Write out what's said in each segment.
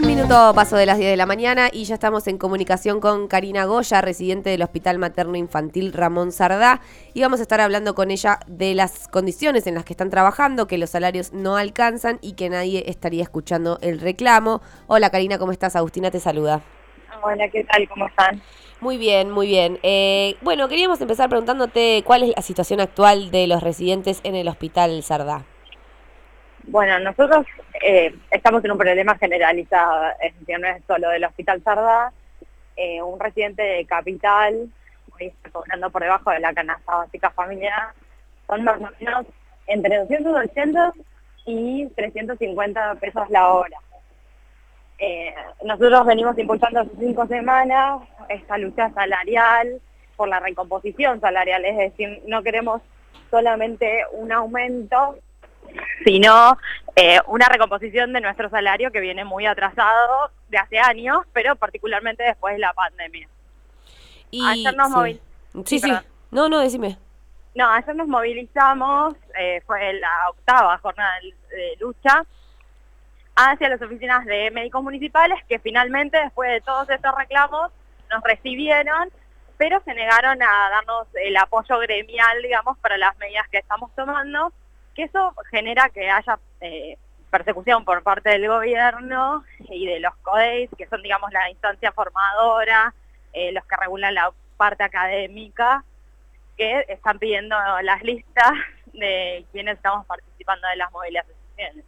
Un minuto paso de las 10 de la mañana y ya estamos en comunicación con Karina Goya, residente del Hospital Materno Infantil Ramón Sardá, y vamos a estar hablando con ella de las condiciones en las que están trabajando, que los salarios no alcanzan y que nadie estaría escuchando el reclamo. Hola Karina, ¿cómo estás? Agustina te saluda. Hola, ¿qué tal? ¿Cómo están? Muy bien, muy bien. Eh, bueno, queríamos empezar preguntándote cuál es la situación actual de los residentes en el Hospital Sardá. Bueno, nosotros eh, estamos en un problema generalizado, es decir, no es solo del Hospital Sardá. Eh, un residente de Capital, cobrando por debajo de la canasta básica familiar, son más o menos entre 280 y 350 pesos la hora. Eh, nosotros venimos impulsando hace cinco semanas esta lucha salarial por la recomposición salarial, es decir, no queremos solamente un aumento, sino eh, una recomposición de nuestro salario que viene muy atrasado de hace años, pero particularmente después de la pandemia. Y, ayer nos sí. Sí, No, no, decime. No, ayer nos movilizamos, eh, fue la octava jornada de lucha, hacia las oficinas de médicos municipales que finalmente, después de todos estos reclamos, nos recibieron, pero se negaron a darnos el apoyo gremial, digamos, para las medidas que estamos tomando que eso genera que haya eh, persecución por parte del gobierno y de los CODEIS, que son, digamos, la instancia formadora, eh, los que regulan la parte académica, que están pidiendo las listas de quienes estamos participando de las movilizaciones.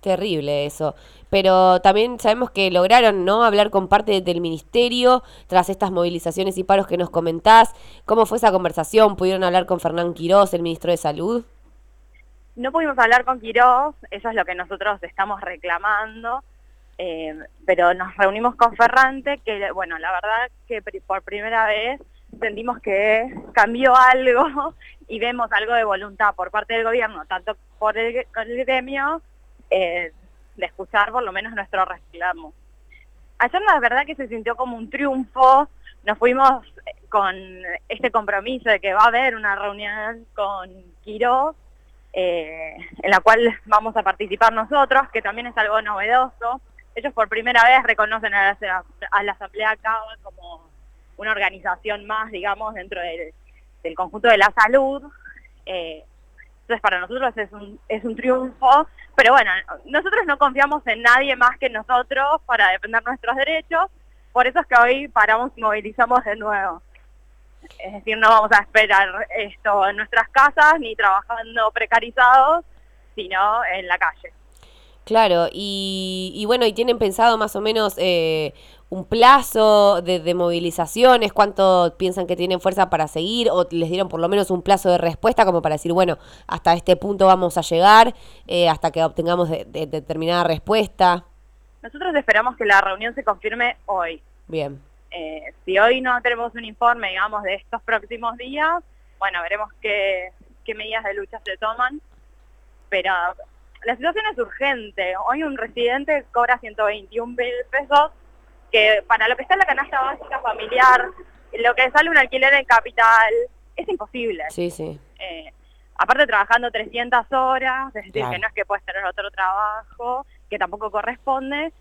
Terrible eso. Pero también sabemos que lograron no hablar con parte del ministerio tras estas movilizaciones y paros que nos comentás. ¿Cómo fue esa conversación? ¿Pudieron hablar con Fernán Quirós, el ministro de Salud? No pudimos hablar con Quirós, eso es lo que nosotros estamos reclamando, eh, pero nos reunimos con Ferrante, que bueno, la verdad que por primera vez sentimos que cambió algo y vemos algo de voluntad por parte del gobierno, tanto por el, gremio, eh, de escuchar por lo menos nuestro reclamo. Ayer la verdad que se sintió como un triunfo, nos fuimos con este compromiso de que va a haber una reunión con Quirós, eh, en la cual vamos a participar nosotros, que también es algo novedoso. Ellos por primera vez reconocen a la, Asamblea CABA como una organización más, digamos, dentro del, conjunto de la salud. Eh, entonces para nosotros es un, es un triunfo, pero bueno, nosotros no confiamos en nadie más que nosotros para defender nuestros derechos, por eso es que hoy paramos y movilizamos de nuevo. Es decir, no vamos a esperar esto en nuestras casas ni trabajando precarizados, sino en la calle. Claro, y, bueno, ¿y tienen pensado más o menos eh, un plazo de, movilizaciones? ¿Cuánto piensan que tienen fuerza para seguir? ¿O les dieron por lo menos un plazo de respuesta como para decir, bueno, hasta este punto vamos a llegar, eh, hasta que obtengamos determinada respuesta? Nosotros esperamos que la reunión se confirme hoy. Bien. Eh, si hoy no tenemos un informe, digamos, de estos próximos días, bueno, veremos qué, medidas de lucha se toman, pero la situación es urgente. Hoy un residente cobra 121 mil pesos, que para lo que está en la canasta básica familiar, lo que sale un alquiler en capital, es imposible. Sí, sí. Eh, aparte trabajando 300 horas, es decir, que no es que puedes tener otro trabajo, que tampoco corresponde,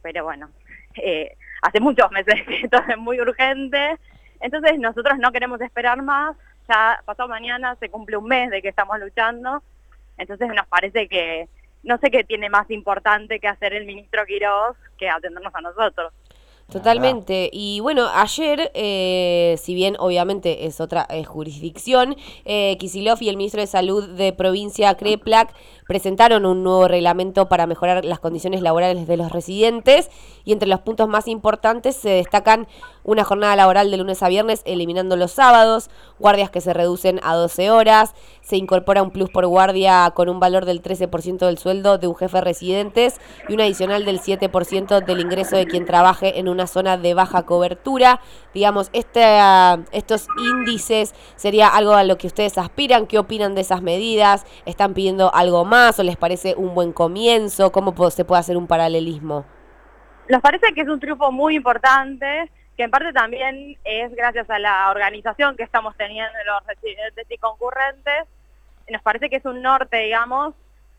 pero bueno, eh, hace muchos meses esto es muy urgente, entonces nosotros no queremos esperar más, ya pasado mañana se cumple un mes de que estamos luchando, entonces nos parece que no sé qué tiene más importante que hacer el ministro Quiroz que atendernos a nosotros. Totalmente. Y bueno, ayer, eh, si bien obviamente es otra jurisdicción, eh, Kisilov y el ministro de Salud de provincia Kreplak presentaron un nuevo reglamento para mejorar las condiciones laborales de los residentes y entre los puntos más importantes se destacan una jornada laboral de lunes a viernes eliminando los sábados, guardias que se reducen a 12 horas, se incorpora un plus por guardia con un valor del 13% del sueldo de un jefe de residentes y un adicional del 7% del ingreso de quien trabaje en una zona de baja cobertura. Digamos, este, estos índices sería algo a lo que ustedes aspiran, ¿qué opinan de esas medidas? ¿Están pidiendo algo más? o les parece un buen comienzo? ¿Cómo se puede hacer un paralelismo? Nos parece que es un triunfo muy importante, que en parte también es gracias a la organización que estamos teniendo los residentes y concurrentes. Nos parece que es un norte, digamos.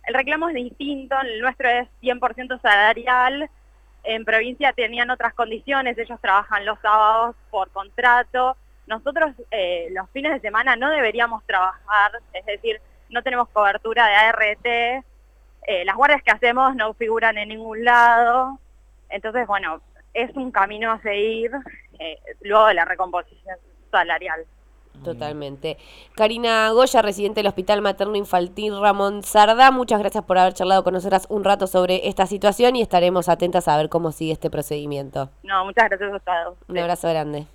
El reclamo es distinto, el nuestro es 100% salarial, en provincia tenían otras condiciones, ellos trabajan los sábados por contrato. Nosotros eh, los fines de semana no deberíamos trabajar, es decir, no tenemos cobertura de ART, eh, las guardias que hacemos no figuran en ningún lado, entonces, bueno, es un camino a seguir eh, luego de la recomposición salarial. Totalmente. Karina Goya, residente del Hospital Materno Infantil Ramón Sarda, muchas gracias por haber charlado con nosotras un rato sobre esta situación y estaremos atentas a ver cómo sigue este procedimiento. No, muchas gracias a todos. Un abrazo grande.